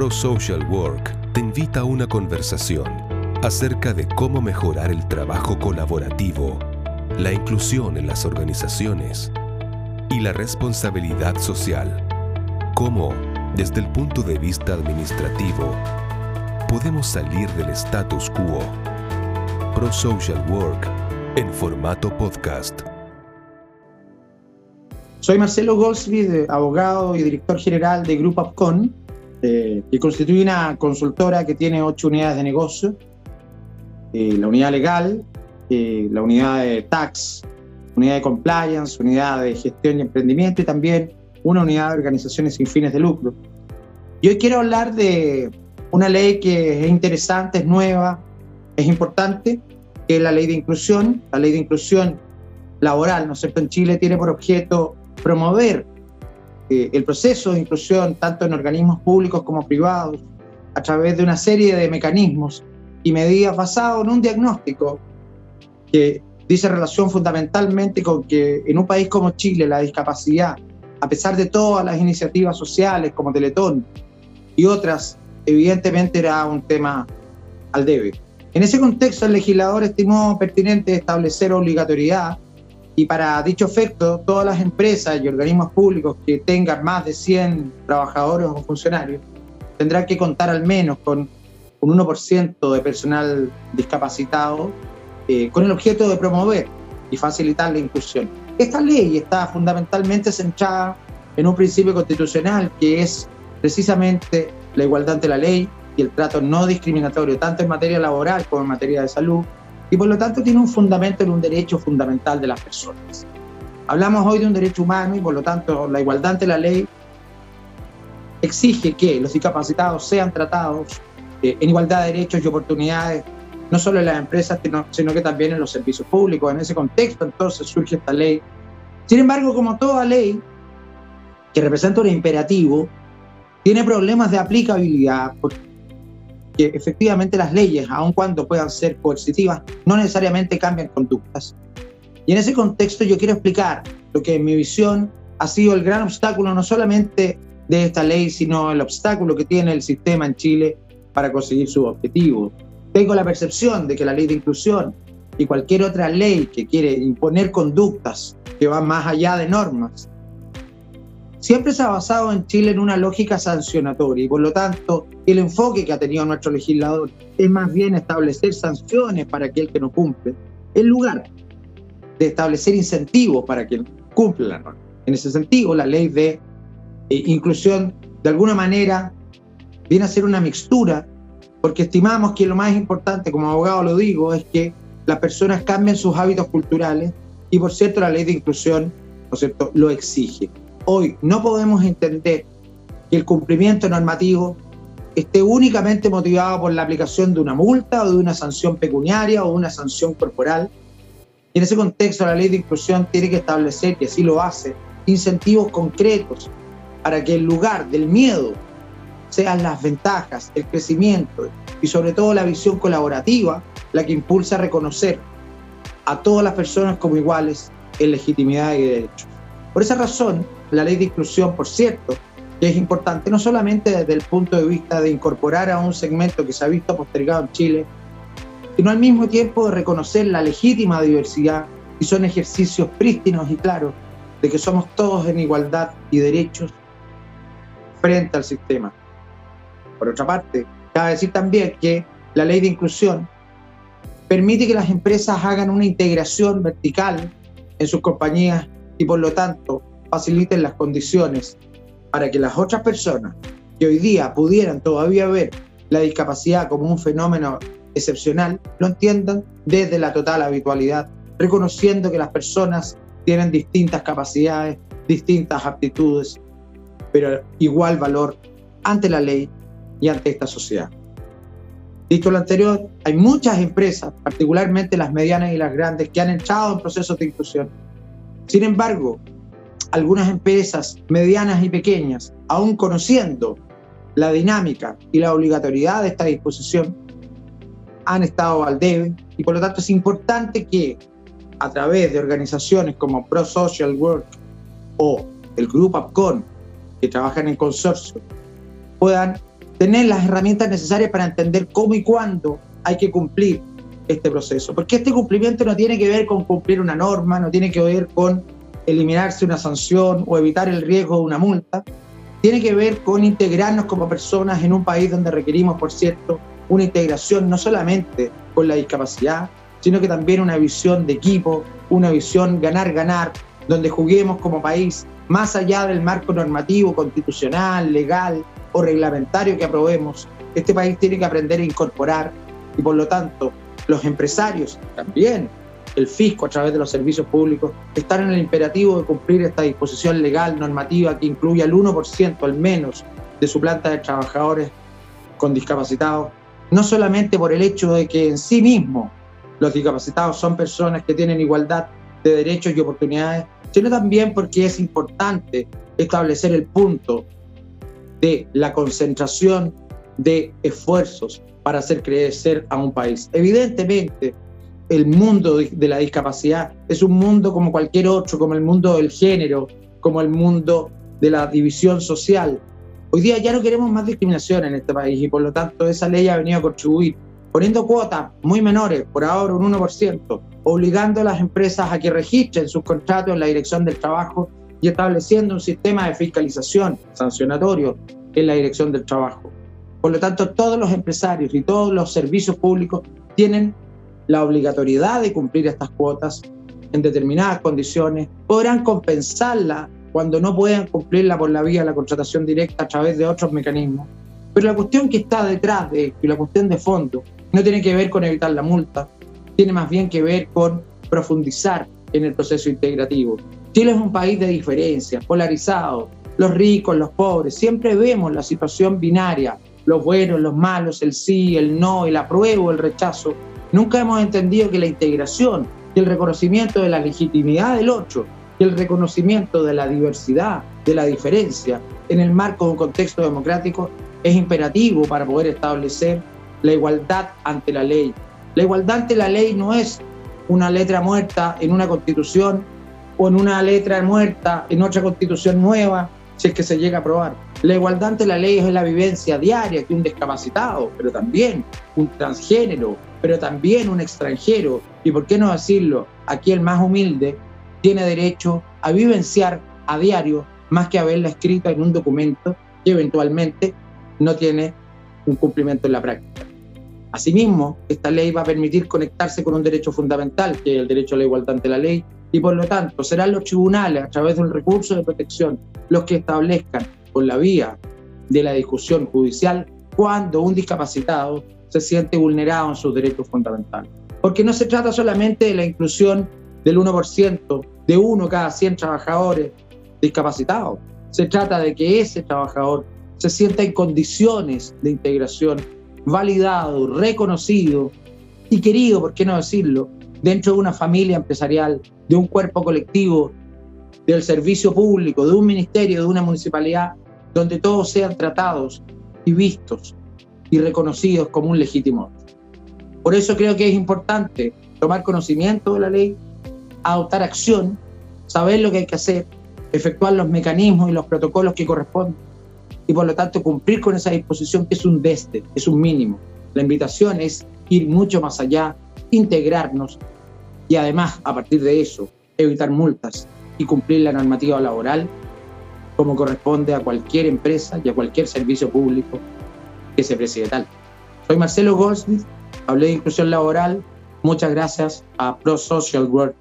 Pro Social Work te invita a una conversación acerca de cómo mejorar el trabajo colaborativo, la inclusión en las organizaciones y la responsabilidad social. Cómo, desde el punto de vista administrativo, podemos salir del status quo. Pro Social Work en formato podcast. Soy Marcelo Goldsmith, abogado y director general de Group Upcon, eh, que constituye una consultora que tiene ocho unidades de negocio, eh, la unidad legal, eh, la unidad de tax, unidad de compliance, unidad de gestión y emprendimiento y también una unidad de organizaciones sin fines de lucro. Y hoy quiero hablar de una ley que es interesante, es nueva, es importante, que es la ley de inclusión. La ley de inclusión laboral, ¿no es cierto?, en Chile tiene por objeto promover el proceso de inclusión tanto en organismos públicos como privados a través de una serie de mecanismos y medidas basados en un diagnóstico que dice relación fundamentalmente con que en un país como Chile la discapacidad, a pesar de todas las iniciativas sociales como Teletón y otras, evidentemente era un tema al debe. En ese contexto, el legislador estimó pertinente establecer obligatoriedad y para dicho efecto, todas las empresas y organismos públicos que tengan más de 100 trabajadores o funcionarios tendrán que contar al menos con un 1% de personal discapacitado eh, con el objeto de promover y facilitar la inclusión. Esta ley está fundamentalmente centrada en un principio constitucional que es precisamente la igualdad ante la ley y el trato no discriminatorio, tanto en materia laboral como en materia de salud, y por lo tanto tiene un fundamento en un derecho fundamental de las personas. Hablamos hoy de un derecho humano y por lo tanto la igualdad ante la ley exige que los discapacitados sean tratados eh, en igualdad de derechos y oportunidades, no solo en las empresas, sino que también en los servicios públicos. En ese contexto entonces surge esta ley. Sin embargo, como toda ley que representa un imperativo, tiene problemas de aplicabilidad, porque efectivamente las leyes, aun cuando puedan ser coercitivas, no necesariamente cambian conductas. Y en ese contexto yo quiero explicar lo que en mi visión ha sido el gran obstáculo no solamente de esta ley, sino el obstáculo que tiene el sistema en Chile para conseguir sus objetivos. Tengo la percepción de que la ley de inclusión y cualquier otra ley que quiere imponer conductas que van más allá de normas siempre se ha basado en Chile en una lógica sancionatoria y por lo tanto el enfoque que ha tenido nuestro legislador es más bien establecer sanciones para aquel que no cumple, en lugar de establecer incentivos para quien cumple la norma. En ese sentido, la ley de eh, inclusión de alguna manera viene a ser una mixtura porque estimamos que lo más importante, como abogado lo digo, es que las personas cambien sus hábitos culturales y por cierto la ley de inclusión ¿no cierto? lo exige. Hoy no podemos entender que el cumplimiento normativo esté únicamente motivado por la aplicación de una multa o de una sanción pecuniaria o una sanción corporal. Y en ese contexto la ley de inclusión tiene que establecer, que así lo hace, incentivos concretos para que en lugar del miedo sean las ventajas, el crecimiento y sobre todo la visión colaborativa la que impulsa a reconocer a todas las personas como iguales en legitimidad y derechos. Por esa razón, la ley de inclusión, por cierto, que es importante no solamente desde el punto de vista de incorporar a un segmento que se ha visto postergado en Chile, sino al mismo tiempo de reconocer la legítima diversidad y son ejercicios prístinos y claros de que somos todos en igualdad y derechos frente al sistema. Por otra parte, cabe decir también que la ley de inclusión permite que las empresas hagan una integración vertical en sus compañías y por lo tanto faciliten las condiciones para que las otras personas que hoy día pudieran todavía ver la discapacidad como un fenómeno excepcional, lo entiendan desde la total habitualidad, reconociendo que las personas tienen distintas capacidades, distintas aptitudes, pero igual valor ante la ley y ante esta sociedad. Dicho lo anterior, hay muchas empresas, particularmente las medianas y las grandes, que han entrado en procesos de inclusión. Sin embargo, algunas empresas medianas y pequeñas, aún conociendo la dinámica y la obligatoriedad de esta disposición, han estado al debe y por lo tanto es importante que a través de organizaciones como Pro Social Work o el Grupo APCON, que trabajan en consorcio, puedan tener las herramientas necesarias para entender cómo y cuándo hay que cumplir este proceso. Porque este cumplimiento no tiene que ver con cumplir una norma, no tiene que ver con eliminarse una sanción o evitar el riesgo de una multa, tiene que ver con integrarnos como personas en un país donde requerimos, por cierto, una integración no solamente con la discapacidad, sino que también una visión de equipo, una visión ganar-ganar, donde juguemos como país más allá del marco normativo, constitucional, legal o reglamentario que aprobemos. Este país tiene que aprender a incorporar y por lo tanto los empresarios también el fisco a través de los servicios públicos, están en el imperativo de cumplir esta disposición legal, normativa, que incluye al 1% al menos de su planta de trabajadores con discapacitados, no solamente por el hecho de que en sí mismo los discapacitados son personas que tienen igualdad de derechos y oportunidades, sino también porque es importante establecer el punto de la concentración de esfuerzos para hacer crecer a un país. Evidentemente, el mundo de la discapacidad es un mundo como cualquier otro, como el mundo del género, como el mundo de la división social. Hoy día ya no queremos más discriminación en este país y por lo tanto esa ley ha venido a contribuir poniendo cuotas muy menores, por ahora un 1%, obligando a las empresas a que registren sus contratos en la Dirección del Trabajo y estableciendo un sistema de fiscalización sancionatorio en la Dirección del Trabajo. Por lo tanto, todos los empresarios y todos los servicios públicos tienen la obligatoriedad de cumplir estas cuotas en determinadas condiciones, podrán compensarla cuando no puedan cumplirla por la vía de la contratación directa a través de otros mecanismos. Pero la cuestión que está detrás de esto y la cuestión de fondo no tiene que ver con evitar la multa, tiene más bien que ver con profundizar en el proceso integrativo. Chile es un país de diferencias, polarizado, los ricos, los pobres, siempre vemos la situación binaria, los buenos, los malos, el sí, el no, el apruebo, el rechazo, Nunca hemos entendido que la integración y el reconocimiento de la legitimidad del otro y el reconocimiento de la diversidad, de la diferencia, en el marco de un contexto democrático es imperativo para poder establecer la igualdad ante la ley. La igualdad ante la ley no es una letra muerta en una constitución o en una letra muerta en otra constitución nueva, si es que se llega a aprobar. La igualdad ante la ley es la vivencia diaria que un discapacitado, pero también un transgénero, pero también un extranjero, y por qué no decirlo, aquí el más humilde, tiene derecho a vivenciar a diario más que haberla escrita en un documento que eventualmente no tiene un cumplimiento en la práctica. Asimismo, esta ley va a permitir conectarse con un derecho fundamental, que es el derecho a la igualdad ante la ley, y por lo tanto serán los tribunales, a través de un recurso de protección, los que establezcan por la vía de la discusión judicial cuando un discapacitado se siente vulnerado en sus derechos fundamentales. Porque no se trata solamente de la inclusión del 1%, de uno cada 100 trabajadores discapacitados. Se trata de que ese trabajador se sienta en condiciones de integración, validado, reconocido y querido, por qué no decirlo, dentro de una familia empresarial, de un cuerpo colectivo, del servicio público, de un ministerio, de una municipalidad, donde todos sean tratados y vistos y reconocidos como un legítimo. Por eso creo que es importante tomar conocimiento de la ley, adoptar acción, saber lo que hay que hacer, efectuar los mecanismos y los protocolos que corresponden y por lo tanto cumplir con esa disposición que es un desde, es un mínimo. La invitación es ir mucho más allá, integrarnos y además a partir de eso evitar multas y cumplir la normativa laboral como corresponde a cualquier empresa y a cualquier servicio público que se preside tal. Soy Marcelo Goldsmith, hablé de inclusión laboral. Muchas gracias a Pro Social Work